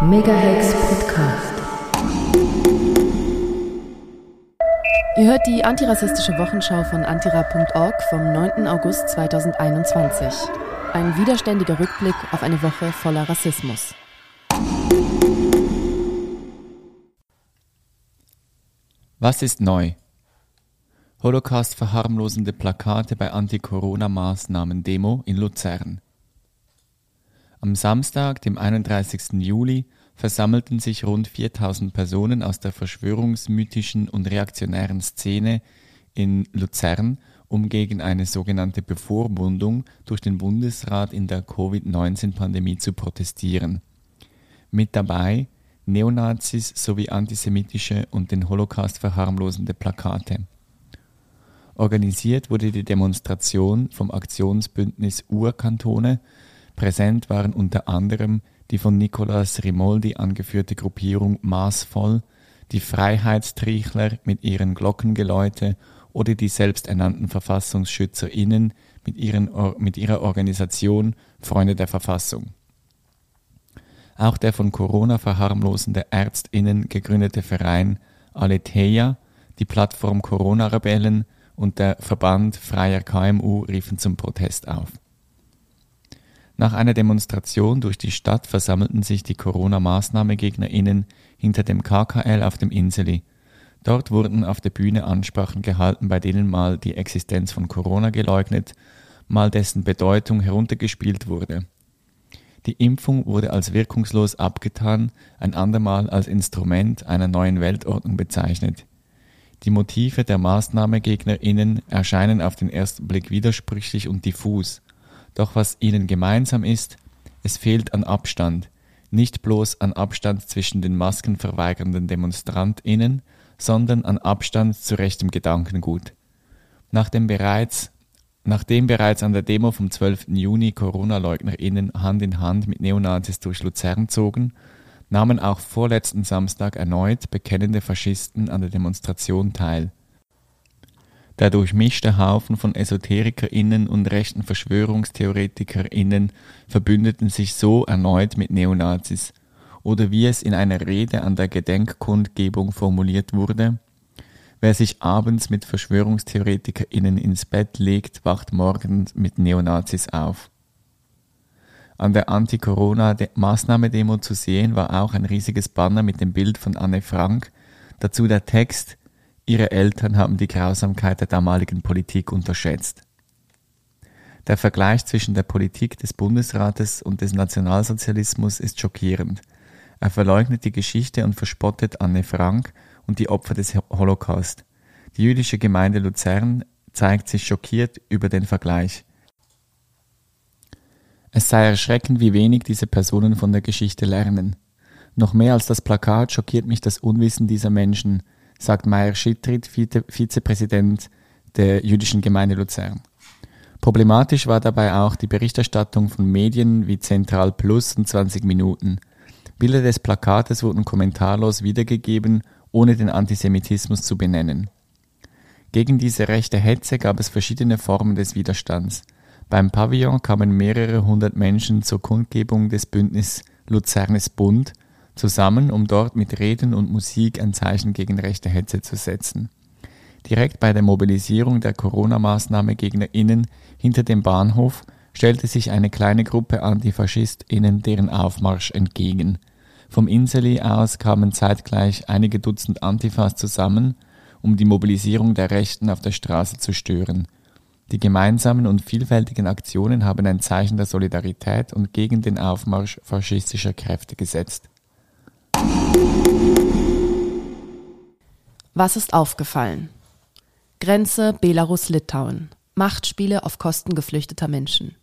Megahex Podcast. Ihr hört die antirassistische Wochenschau von antira.org vom 9. August 2021. Ein widerständiger Rückblick auf eine Woche voller Rassismus. Was ist neu? Holocaust verharmlosende Plakate bei Anti-Corona-Maßnahmen-Demo in Luzern. Am Samstag, dem 31. Juli, versammelten sich rund 4000 Personen aus der verschwörungsmythischen und reaktionären Szene in Luzern, um gegen eine sogenannte Bevormundung durch den Bundesrat in der Covid-19-Pandemie zu protestieren. Mit dabei Neonazis sowie antisemitische und den Holocaust verharmlosende Plakate. Organisiert wurde die Demonstration vom Aktionsbündnis Urkantone Präsent waren unter anderem die von Nicolas Rimoldi angeführte Gruppierung Maßvoll, die Freiheitstrichler mit ihren Glockengeläute oder die selbsternannten VerfassungsschützerInnen mit, ihren, mit ihrer Organisation Freunde der Verfassung. Auch der von Corona verharmlosende ÄrztInnen gegründete Verein Aletheia, die Plattform Corona-Rebellen und der Verband Freier KMU riefen zum Protest auf. Nach einer Demonstration durch die Stadt versammelten sich die Corona-MaßnahmeGegnerInnen hinter dem KKL auf dem Inseli. Dort wurden auf der Bühne Ansprachen gehalten, bei denen mal die Existenz von Corona geleugnet, mal dessen Bedeutung heruntergespielt wurde. Die Impfung wurde als wirkungslos abgetan, ein andermal als Instrument einer neuen Weltordnung bezeichnet. Die Motive der MaßnahmeGegnerInnen erscheinen auf den ersten Blick widersprüchlich und diffus. Doch was ihnen gemeinsam ist, es fehlt an Abstand, nicht bloß an Abstand zwischen den maskenverweigernden DemonstrantInnen, sondern an Abstand zu rechtem Gedankengut. Nachdem bereits, nachdem bereits an der Demo vom 12. Juni Corona-LeugnerInnen Hand in Hand mit Neonazis durch Luzern zogen, nahmen auch vorletzten Samstag erneut bekennende Faschisten an der Demonstration teil. Der durchmischte Haufen von EsoterikerInnen und rechten VerschwörungstheoretikerInnen verbündeten sich so erneut mit Neonazis. Oder wie es in einer Rede an der Gedenkkundgebung formuliert wurde, wer sich abends mit VerschwörungstheoretikerInnen ins Bett legt, wacht morgens mit Neonazis auf. An der Anti-Corona-Maßnahmedemo zu sehen war auch ein riesiges Banner mit dem Bild von Anne Frank, dazu der Text Ihre Eltern haben die Grausamkeit der damaligen Politik unterschätzt. Der Vergleich zwischen der Politik des Bundesrates und des Nationalsozialismus ist schockierend. Er verleugnet die Geschichte und verspottet Anne Frank und die Opfer des Holocaust. Die jüdische Gemeinde Luzern zeigt sich schockiert über den Vergleich. Es sei erschreckend, wie wenig diese Personen von der Geschichte lernen. Noch mehr als das Plakat schockiert mich das Unwissen dieser Menschen, sagt Meyer Schittrit, Vizepräsident der jüdischen Gemeinde Luzern. Problematisch war dabei auch die Berichterstattung von Medien wie Zentral Plus und 20 Minuten. Bilder des Plakates wurden kommentarlos wiedergegeben, ohne den Antisemitismus zu benennen. Gegen diese rechte Hetze gab es verschiedene Formen des Widerstands. Beim Pavillon kamen mehrere hundert Menschen zur Kundgebung des Bündnis Luzernes Bund zusammen, um dort mit Reden und Musik ein Zeichen gegen rechte Hetze zu setzen. Direkt bei der Mobilisierung der Corona-Maßnahme-GegnerInnen hinter dem Bahnhof stellte sich eine kleine Gruppe AntifaschistInnen deren Aufmarsch entgegen. Vom Inseli aus kamen zeitgleich einige Dutzend Antifas zusammen, um die Mobilisierung der Rechten auf der Straße zu stören. Die gemeinsamen und vielfältigen Aktionen haben ein Zeichen der Solidarität und gegen den Aufmarsch faschistischer Kräfte gesetzt. Was ist aufgefallen? Grenze Belarus-Litauen. Machtspiele auf Kosten geflüchteter Menschen.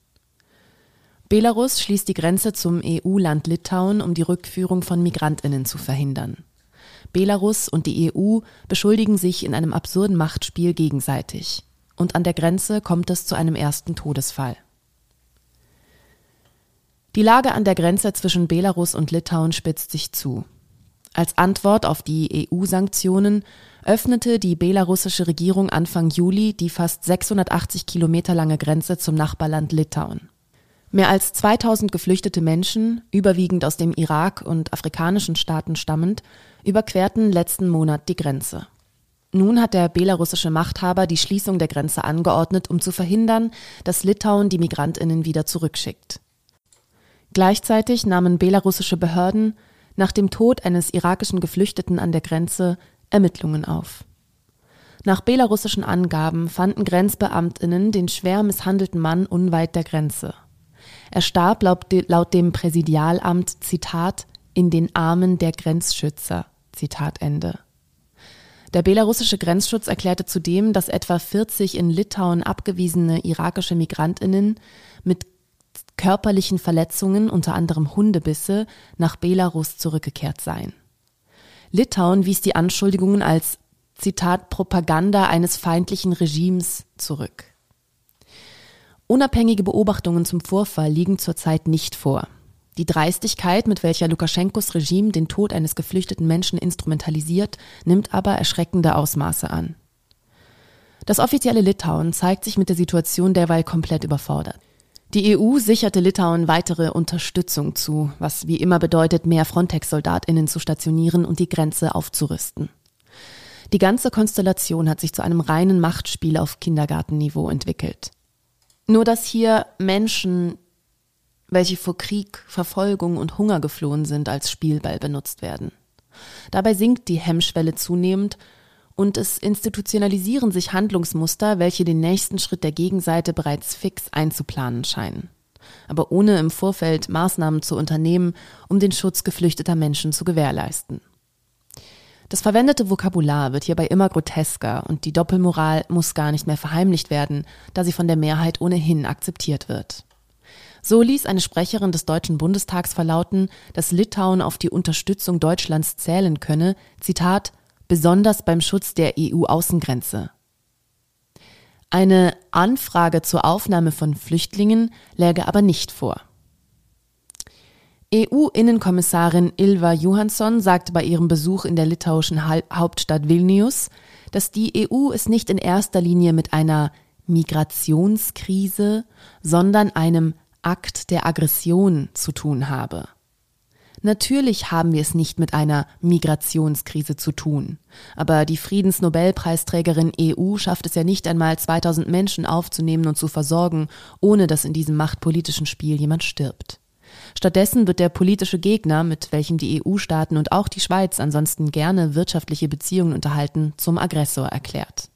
Belarus schließt die Grenze zum EU-Land Litauen, um die Rückführung von Migrantinnen zu verhindern. Belarus und die EU beschuldigen sich in einem absurden Machtspiel gegenseitig. Und an der Grenze kommt es zu einem ersten Todesfall. Die Lage an der Grenze zwischen Belarus und Litauen spitzt sich zu. Als Antwort auf die EU-Sanktionen öffnete die belarussische Regierung Anfang Juli die fast 680 Kilometer lange Grenze zum Nachbarland Litauen. Mehr als 2000 geflüchtete Menschen, überwiegend aus dem Irak und afrikanischen Staaten stammend, überquerten letzten Monat die Grenze. Nun hat der belarussische Machthaber die Schließung der Grenze angeordnet, um zu verhindern, dass Litauen die Migrantinnen wieder zurückschickt. Gleichzeitig nahmen belarussische Behörden nach dem Tod eines irakischen Geflüchteten an der Grenze Ermittlungen auf. Nach belarussischen Angaben fanden Grenzbeamtinnen den schwer misshandelten Mann unweit der Grenze. Er starb laut, laut dem Präsidialamt, Zitat, in den Armen der Grenzschützer, Zitat Ende. Der belarussische Grenzschutz erklärte zudem, dass etwa 40 in Litauen abgewiesene irakische Migrantinnen mit körperlichen Verletzungen, unter anderem Hundebisse, nach Belarus zurückgekehrt seien. Litauen wies die Anschuldigungen als Zitat Propaganda eines feindlichen Regimes zurück. Unabhängige Beobachtungen zum Vorfall liegen zurzeit nicht vor. Die Dreistigkeit, mit welcher Lukaschenkos Regime den Tod eines geflüchteten Menschen instrumentalisiert, nimmt aber erschreckende Ausmaße an. Das offizielle Litauen zeigt sich mit der Situation derweil komplett überfordert. Die EU sicherte Litauen weitere Unterstützung zu, was wie immer bedeutet, mehr Frontex-SoldatInnen zu stationieren und die Grenze aufzurüsten. Die ganze Konstellation hat sich zu einem reinen Machtspiel auf Kindergartenniveau entwickelt. Nur dass hier Menschen, welche vor Krieg, Verfolgung und Hunger geflohen sind, als Spielball benutzt werden. Dabei sinkt die Hemmschwelle zunehmend und es institutionalisieren sich Handlungsmuster, welche den nächsten Schritt der Gegenseite bereits fix einzuplanen scheinen, aber ohne im Vorfeld Maßnahmen zu unternehmen, um den Schutz geflüchteter Menschen zu gewährleisten. Das verwendete Vokabular wird hierbei immer grotesker und die Doppelmoral muss gar nicht mehr verheimlicht werden, da sie von der Mehrheit ohnehin akzeptiert wird. So ließ eine Sprecherin des Deutschen Bundestags verlauten, dass Litauen auf die Unterstützung Deutschlands zählen könne, Zitat, besonders beim Schutz der EU-Außengrenze. Eine Anfrage zur Aufnahme von Flüchtlingen läge aber nicht vor. EU-Innenkommissarin Ilva Johansson sagte bei ihrem Besuch in der litauischen Hauptstadt Vilnius, dass die EU es nicht in erster Linie mit einer Migrationskrise, sondern einem Akt der Aggression zu tun habe. Natürlich haben wir es nicht mit einer Migrationskrise zu tun. Aber die Friedensnobelpreisträgerin EU schafft es ja nicht einmal 2000 Menschen aufzunehmen und zu versorgen, ohne dass in diesem machtpolitischen Spiel jemand stirbt. Stattdessen wird der politische Gegner, mit welchem die EU-Staaten und auch die Schweiz ansonsten gerne wirtschaftliche Beziehungen unterhalten, zum Aggressor erklärt.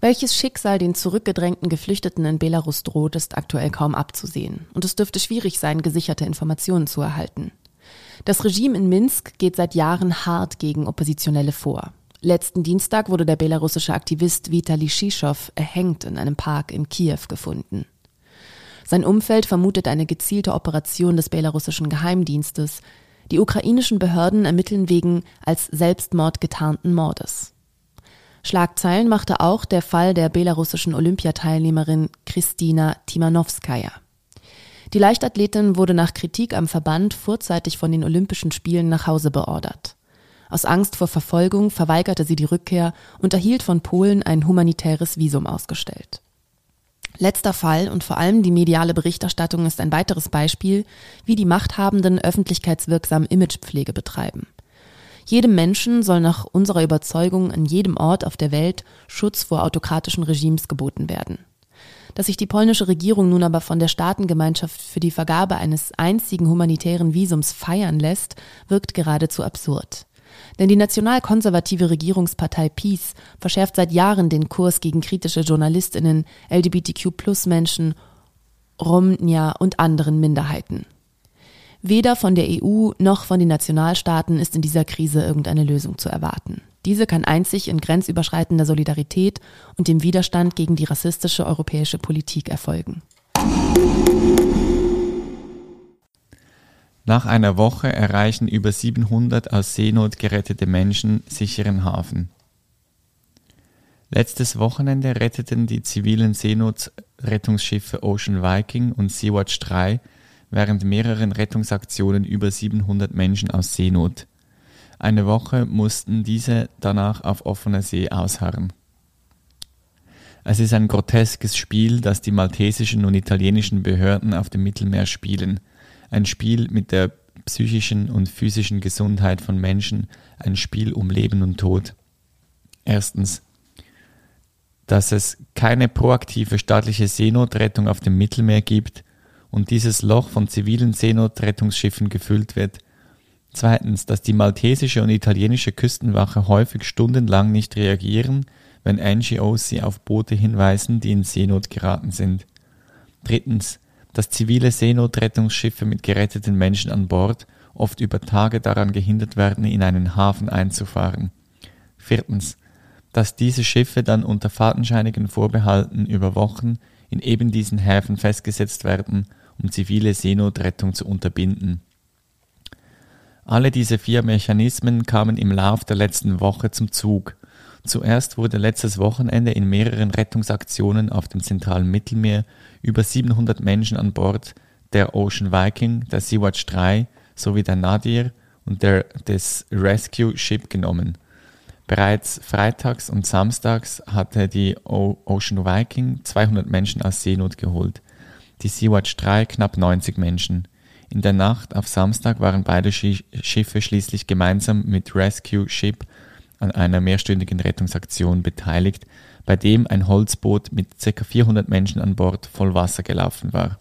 Welches Schicksal den zurückgedrängten Geflüchteten in Belarus droht, ist aktuell kaum abzusehen. Und es dürfte schwierig sein, gesicherte Informationen zu erhalten. Das Regime in Minsk geht seit Jahren hart gegen Oppositionelle vor. Letzten Dienstag wurde der belarussische Aktivist Vitali Shishow erhängt in einem Park in Kiew gefunden. Sein Umfeld vermutet eine gezielte Operation des belarussischen Geheimdienstes. Die ukrainischen Behörden ermitteln wegen als Selbstmord getarnten Mordes. Schlagzeilen machte auch der Fall der belarussischen Olympiateilnehmerin Kristina Timanowskaja. Die Leichtathletin wurde nach Kritik am Verband vorzeitig von den Olympischen Spielen nach Hause beordert. Aus Angst vor Verfolgung verweigerte sie die Rückkehr und erhielt von Polen ein humanitäres Visum ausgestellt. Letzter Fall und vor allem die mediale Berichterstattung ist ein weiteres Beispiel, wie die Machthabenden öffentlichkeitswirksam Imagepflege betreiben. Jedem Menschen soll nach unserer Überzeugung an jedem Ort auf der Welt Schutz vor autokratischen Regimes geboten werden. Dass sich die polnische Regierung nun aber von der Staatengemeinschaft für die Vergabe eines einzigen humanitären Visums feiern lässt, wirkt geradezu absurd. Denn die nationalkonservative Regierungspartei PiS verschärft seit Jahren den Kurs gegen kritische Journalistinnen, LGBTQ-Plus-Menschen, Romnia und anderen Minderheiten. Weder von der EU noch von den Nationalstaaten ist in dieser Krise irgendeine Lösung zu erwarten. Diese kann einzig in grenzüberschreitender Solidarität und dem Widerstand gegen die rassistische europäische Politik erfolgen. Nach einer Woche erreichen über 700 aus Seenot gerettete Menschen sicheren Hafen. Letztes Wochenende retteten die zivilen Seenotrettungsschiffe Ocean Viking und Sea-Watch 3 während mehreren Rettungsaktionen über 700 Menschen aus Seenot. Eine Woche mussten diese danach auf offener See ausharren. Es ist ein groteskes Spiel, das die maltesischen und italienischen Behörden auf dem Mittelmeer spielen. Ein Spiel mit der psychischen und physischen Gesundheit von Menschen, ein Spiel um Leben und Tod. Erstens, dass es keine proaktive staatliche Seenotrettung auf dem Mittelmeer gibt und dieses Loch von zivilen Seenotrettungsschiffen gefüllt wird. Zweitens, dass die maltesische und italienische Küstenwache häufig stundenlang nicht reagieren, wenn NGOs sie auf Boote hinweisen, die in Seenot geraten sind. Drittens, dass zivile Seenotrettungsschiffe mit geretteten Menschen an Bord oft über Tage daran gehindert werden, in einen Hafen einzufahren. Viertens, dass diese Schiffe dann unter fadenscheinigen Vorbehalten über Wochen in eben diesen Häfen festgesetzt werden, um zivile Seenotrettung zu unterbinden. Alle diese vier Mechanismen kamen im Lauf der letzten Woche zum Zug Zuerst wurde letztes Wochenende in mehreren Rettungsaktionen auf dem zentralen Mittelmeer über 700 Menschen an Bord der Ocean Viking, der Sea-Watch 3 sowie der Nadir und der, des Rescue Ship genommen. Bereits freitags und samstags hatte die Ocean Viking 200 Menschen aus Seenot geholt, die Sea-Watch 3 knapp 90 Menschen. In der Nacht auf Samstag waren beide Schiffe schließlich gemeinsam mit Rescue Ship an einer mehrstündigen Rettungsaktion beteiligt, bei dem ein Holzboot mit ca. 400 Menschen an Bord voll Wasser gelaufen war.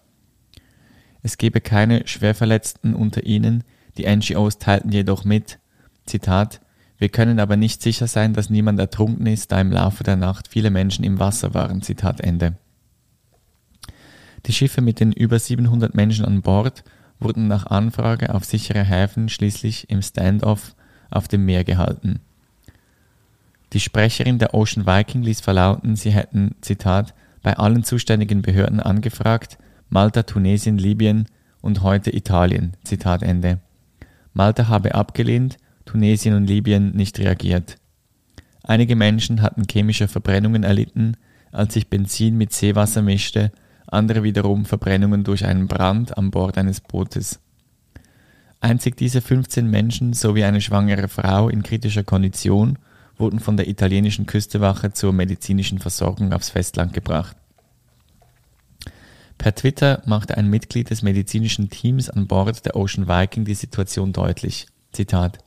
Es gebe keine Schwerverletzten unter ihnen, die NGOs teilten jedoch mit, Zitat, wir können aber nicht sicher sein, dass niemand ertrunken ist, da im Laufe der Nacht viele Menschen im Wasser waren. Zitat Ende. Die Schiffe mit den über 700 Menschen an Bord wurden nach Anfrage auf sichere Häfen schließlich im Standoff auf dem Meer gehalten. Die Sprecherin der Ocean Viking ließ verlauten, sie hätten, Zitat, bei allen zuständigen Behörden angefragt, Malta, Tunesien, Libyen und heute Italien, Zitat Ende. Malta habe abgelehnt, Tunesien und Libyen nicht reagiert. Einige Menschen hatten chemische Verbrennungen erlitten, als sich Benzin mit Seewasser mischte, andere wiederum Verbrennungen durch einen Brand an Bord eines Bootes. Einzig diese 15 Menschen sowie eine schwangere Frau in kritischer Kondition wurden von der italienischen Küstewache zur medizinischen Versorgung aufs Festland gebracht. Per Twitter machte ein Mitglied des medizinischen Teams an Bord der Ocean Viking die Situation deutlich. Zitat.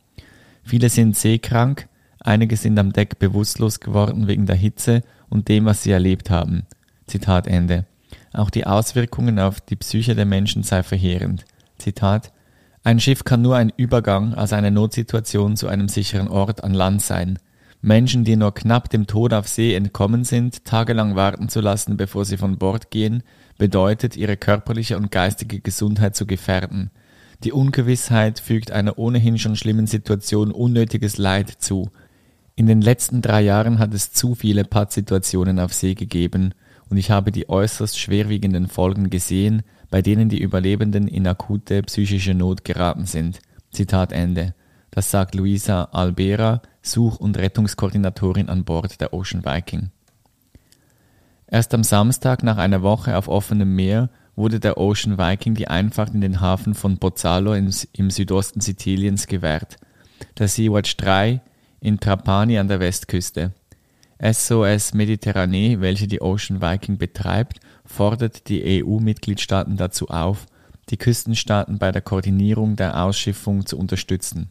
Viele sind seekrank, einige sind am Deck bewusstlos geworden wegen der Hitze und dem, was sie erlebt haben. Zitat Ende. Auch die Auswirkungen auf die Psyche der Menschen sei verheerend. Zitat. Ein Schiff kann nur ein Übergang aus einer Notsituation zu einem sicheren Ort an Land sein. Menschen, die nur knapp dem Tod auf See entkommen sind, tagelang warten zu lassen, bevor sie von Bord gehen, bedeutet, ihre körperliche und geistige Gesundheit zu gefährden. Die Ungewissheit fügt einer ohnehin schon schlimmen Situation unnötiges Leid zu. In den letzten drei Jahren hat es zu viele Pattsituationen auf See gegeben, und ich habe die äußerst schwerwiegenden Folgen gesehen, bei denen die Überlebenden in akute psychische Not geraten sind. Zitat Ende. Das sagt Luisa Albera, Such- und Rettungskoordinatorin an Bord der Ocean Viking. Erst am Samstag nach einer Woche auf offenem Meer wurde der Ocean Viking die Einfahrt in den Hafen von Pozzallo im, im Südosten Siziliens gewährt. Der Sea-Watch 3 in Trapani an der Westküste. SOS Mediterranee, welche die Ocean Viking betreibt, fordert die EU-Mitgliedstaaten dazu auf, die Küstenstaaten bei der Koordinierung der Ausschiffung zu unterstützen.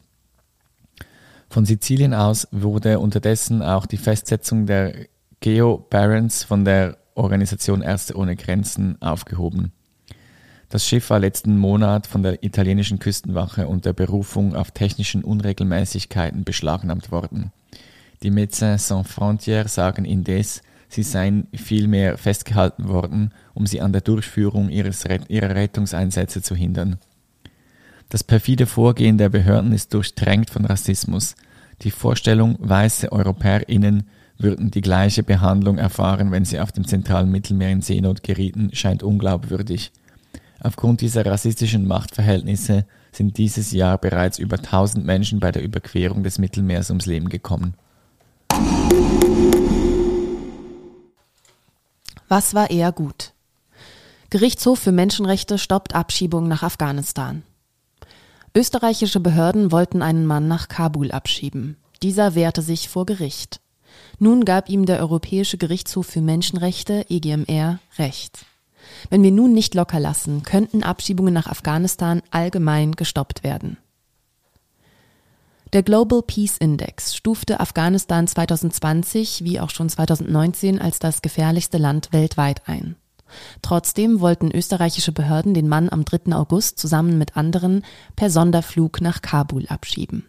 Von Sizilien aus wurde unterdessen auch die Festsetzung der Geo Barents von der Organisation Ärzte ohne Grenzen aufgehoben. Das Schiff war letzten Monat von der italienischen Küstenwache unter Berufung auf technischen Unregelmäßigkeiten beschlagnahmt worden. Die Médecins Sans Frontières sagen indes, sie seien vielmehr festgehalten worden, um sie an der Durchführung ihres, ihrer Rettungseinsätze zu hindern. Das perfide Vorgehen der Behörden ist durchdrängt von Rassismus. Die Vorstellung, weiße EuropäerInnen würden die gleiche Behandlung erfahren, wenn sie auf dem zentralen Mittelmeer in Seenot gerieten, scheint unglaubwürdig. Aufgrund dieser rassistischen Machtverhältnisse sind dieses Jahr bereits über 1000 Menschen bei der Überquerung des Mittelmeers ums Leben gekommen. Was war eher gut? Gerichtshof für Menschenrechte stoppt Abschiebung nach Afghanistan. Österreichische Behörden wollten einen Mann nach Kabul abschieben. Dieser wehrte sich vor Gericht. Nun gab ihm der Europäische Gerichtshof für Menschenrechte, EGMR, Recht. Wenn wir nun nicht locker lassen, könnten Abschiebungen nach Afghanistan allgemein gestoppt werden. Der Global Peace Index stufte Afghanistan 2020 wie auch schon 2019 als das gefährlichste Land weltweit ein. Trotzdem wollten österreichische Behörden den Mann am 3. August zusammen mit anderen per Sonderflug nach Kabul abschieben.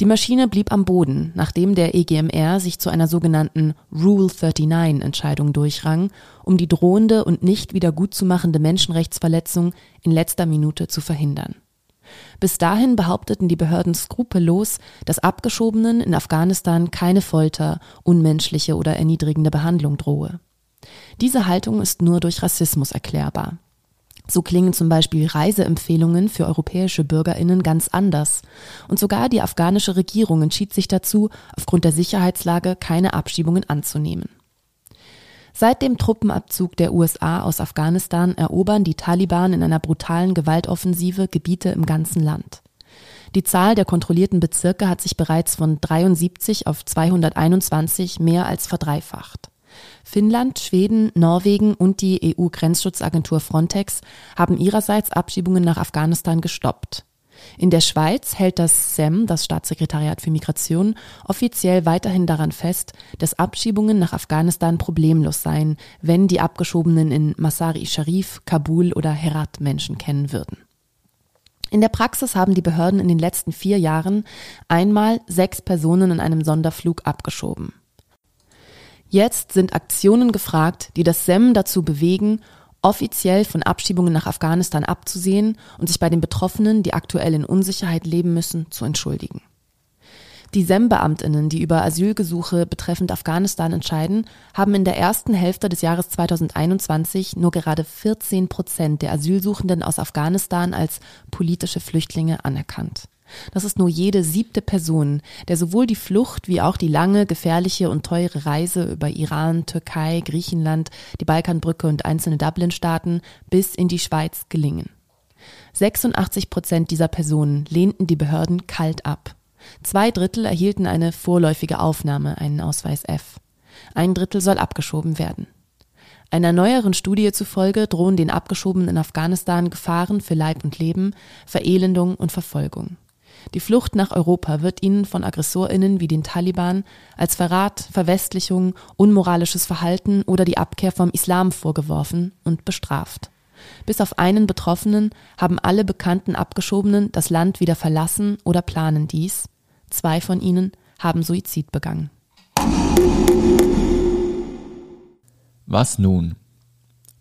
Die Maschine blieb am Boden, nachdem der EGMR sich zu einer sogenannten Rule 39 Entscheidung durchrang, um die drohende und nicht wieder gutzumachende Menschenrechtsverletzung in letzter Minute zu verhindern. Bis dahin behaupteten die Behörden skrupellos, dass Abgeschobenen in Afghanistan keine Folter, unmenschliche oder erniedrigende Behandlung drohe. Diese Haltung ist nur durch Rassismus erklärbar. So klingen zum Beispiel Reiseempfehlungen für europäische Bürgerinnen ganz anders. Und sogar die afghanische Regierung entschied sich dazu, aufgrund der Sicherheitslage keine Abschiebungen anzunehmen. Seit dem Truppenabzug der USA aus Afghanistan erobern die Taliban in einer brutalen Gewaltoffensive Gebiete im ganzen Land. Die Zahl der kontrollierten Bezirke hat sich bereits von 73 auf 221 mehr als verdreifacht. Finnland, Schweden, Norwegen und die EU-Grenzschutzagentur Frontex haben ihrerseits Abschiebungen nach Afghanistan gestoppt. In der Schweiz hält das SEM, das Staatssekretariat für Migration, offiziell weiterhin daran fest, dass Abschiebungen nach Afghanistan problemlos seien, wenn die Abgeschobenen in Masari-Sharif, Kabul oder Herat Menschen kennen würden. In der Praxis haben die Behörden in den letzten vier Jahren einmal sechs Personen in einem Sonderflug abgeschoben. Jetzt sind Aktionen gefragt, die das SEM dazu bewegen, offiziell von Abschiebungen nach Afghanistan abzusehen und sich bei den Betroffenen, die aktuell in Unsicherheit leben müssen, zu entschuldigen. Die SEM-Beamtinnen, die über Asylgesuche betreffend Afghanistan entscheiden, haben in der ersten Hälfte des Jahres 2021 nur gerade 14 Prozent der Asylsuchenden aus Afghanistan als politische Flüchtlinge anerkannt. Das ist nur jede siebte Person, der sowohl die Flucht wie auch die lange, gefährliche und teure Reise über Iran, Türkei, Griechenland, die Balkanbrücke und einzelne Dublin-Staaten bis in die Schweiz gelingen. 86 Prozent dieser Personen lehnten die Behörden kalt ab. Zwei Drittel erhielten eine vorläufige Aufnahme, einen Ausweis F. Ein Drittel soll abgeschoben werden. Einer neueren Studie zufolge drohen den Abgeschobenen in Afghanistan Gefahren für Leib und Leben, Verelendung und Verfolgung. Die Flucht nach Europa wird ihnen von Aggressorinnen wie den Taliban als Verrat, Verwestlichung, unmoralisches Verhalten oder die Abkehr vom Islam vorgeworfen und bestraft. Bis auf einen Betroffenen haben alle bekannten Abgeschobenen das Land wieder verlassen oder planen dies. Zwei von ihnen haben Suizid begangen. Was nun?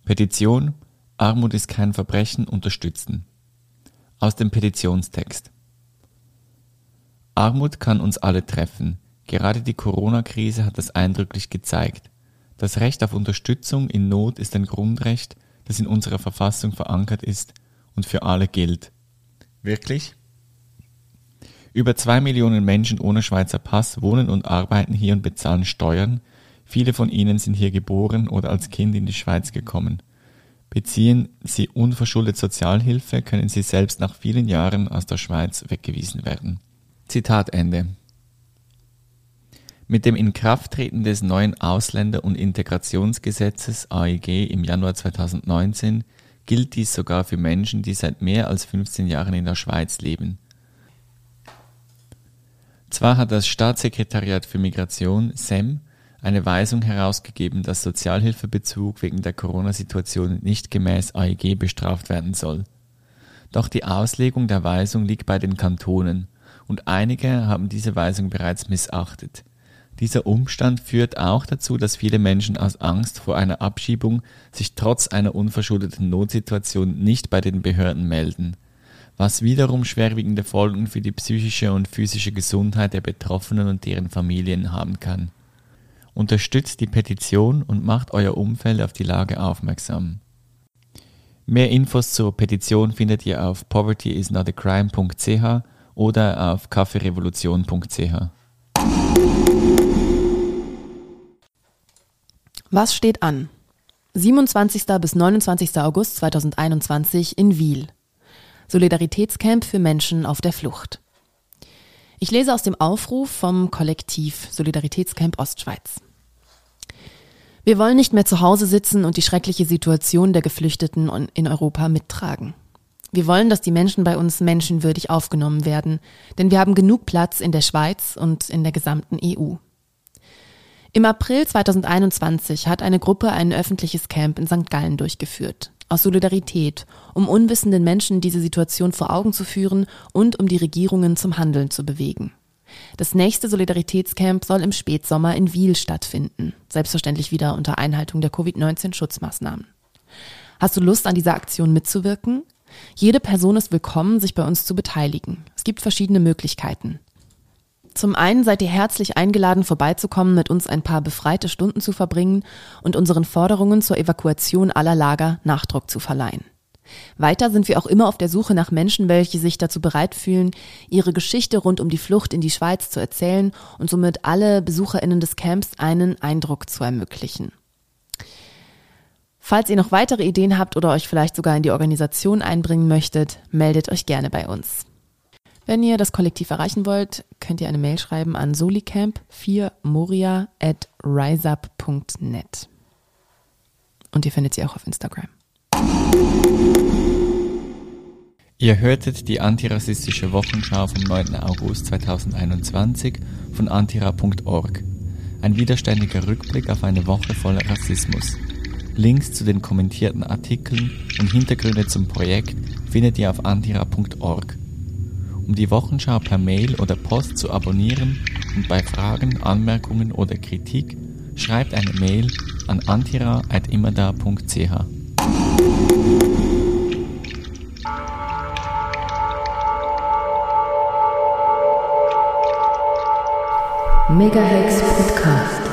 Petition Armut ist kein Verbrechen unterstützen. Aus dem Petitionstext. Armut kann uns alle treffen. Gerade die Corona-Krise hat das eindrücklich gezeigt. Das Recht auf Unterstützung in Not ist ein Grundrecht, das in unserer Verfassung verankert ist und für alle gilt. Wirklich? Über zwei Millionen Menschen ohne Schweizer Pass wohnen und arbeiten hier und bezahlen Steuern. Viele von ihnen sind hier geboren oder als Kind in die Schweiz gekommen. Beziehen sie unverschuldet Sozialhilfe, können sie selbst nach vielen Jahren aus der Schweiz weggewiesen werden. Zitat Ende. Mit dem Inkrafttreten des neuen Ausländer- und Integrationsgesetzes AIG im Januar 2019 gilt dies sogar für Menschen, die seit mehr als 15 Jahren in der Schweiz leben. Zwar hat das Staatssekretariat für Migration SEM eine Weisung herausgegeben, dass Sozialhilfebezug wegen der Corona-Situation nicht gemäß AIG bestraft werden soll. Doch die Auslegung der Weisung liegt bei den Kantonen und einige haben diese Weisung bereits missachtet. Dieser Umstand führt auch dazu, dass viele Menschen aus Angst vor einer Abschiebung sich trotz einer unverschuldeten Notsituation nicht bei den Behörden melden, was wiederum schwerwiegende Folgen für die psychische und physische Gesundheit der Betroffenen und deren Familien haben kann. Unterstützt die Petition und macht euer Umfeld auf die Lage aufmerksam. Mehr Infos zur Petition findet ihr auf povertyisnotacrime.ch oder auf kaffeerevolution.ch. Was steht an? 27. bis 29. August 2021 in Wiel. Solidaritätscamp für Menschen auf der Flucht. Ich lese aus dem Aufruf vom Kollektiv Solidaritätscamp Ostschweiz. Wir wollen nicht mehr zu Hause sitzen und die schreckliche Situation der Geflüchteten in Europa mittragen. Wir wollen, dass die Menschen bei uns menschenwürdig aufgenommen werden, denn wir haben genug Platz in der Schweiz und in der gesamten EU. Im April 2021 hat eine Gruppe ein öffentliches Camp in St. Gallen durchgeführt. Aus Solidarität, um unwissenden Menschen diese Situation vor Augen zu führen und um die Regierungen zum Handeln zu bewegen. Das nächste Solidaritätscamp soll im Spätsommer in Wiel stattfinden, selbstverständlich wieder unter Einhaltung der Covid-19-Schutzmaßnahmen. Hast du Lust, an dieser Aktion mitzuwirken? Jede Person ist willkommen, sich bei uns zu beteiligen. Es gibt verschiedene Möglichkeiten. Zum einen seid ihr herzlich eingeladen, vorbeizukommen, mit uns ein paar befreite Stunden zu verbringen und unseren Forderungen zur Evakuation aller Lager Nachdruck zu verleihen. Weiter sind wir auch immer auf der Suche nach Menschen, welche sich dazu bereit fühlen, ihre Geschichte rund um die Flucht in die Schweiz zu erzählen und somit alle Besucherinnen des Camps einen Eindruck zu ermöglichen. Falls ihr noch weitere Ideen habt oder euch vielleicht sogar in die Organisation einbringen möchtet, meldet euch gerne bei uns. Wenn ihr das Kollektiv erreichen wollt, könnt ihr eine Mail schreiben an solicamp4moria at riseup.net. Und ihr findet sie auch auf Instagram. Ihr hörtet die antirassistische Wochenschau vom 9. August 2021 von antira.org. Ein widerständiger Rückblick auf eine Woche voller Rassismus. Links zu den kommentierten Artikeln und Hintergründe zum Projekt findet ihr auf antira.org. Um die Wochenschau per Mail oder Post zu abonnieren und bei Fragen, Anmerkungen oder Kritik schreibt eine Mail an antira.immerda.ch. Megahex Podcast.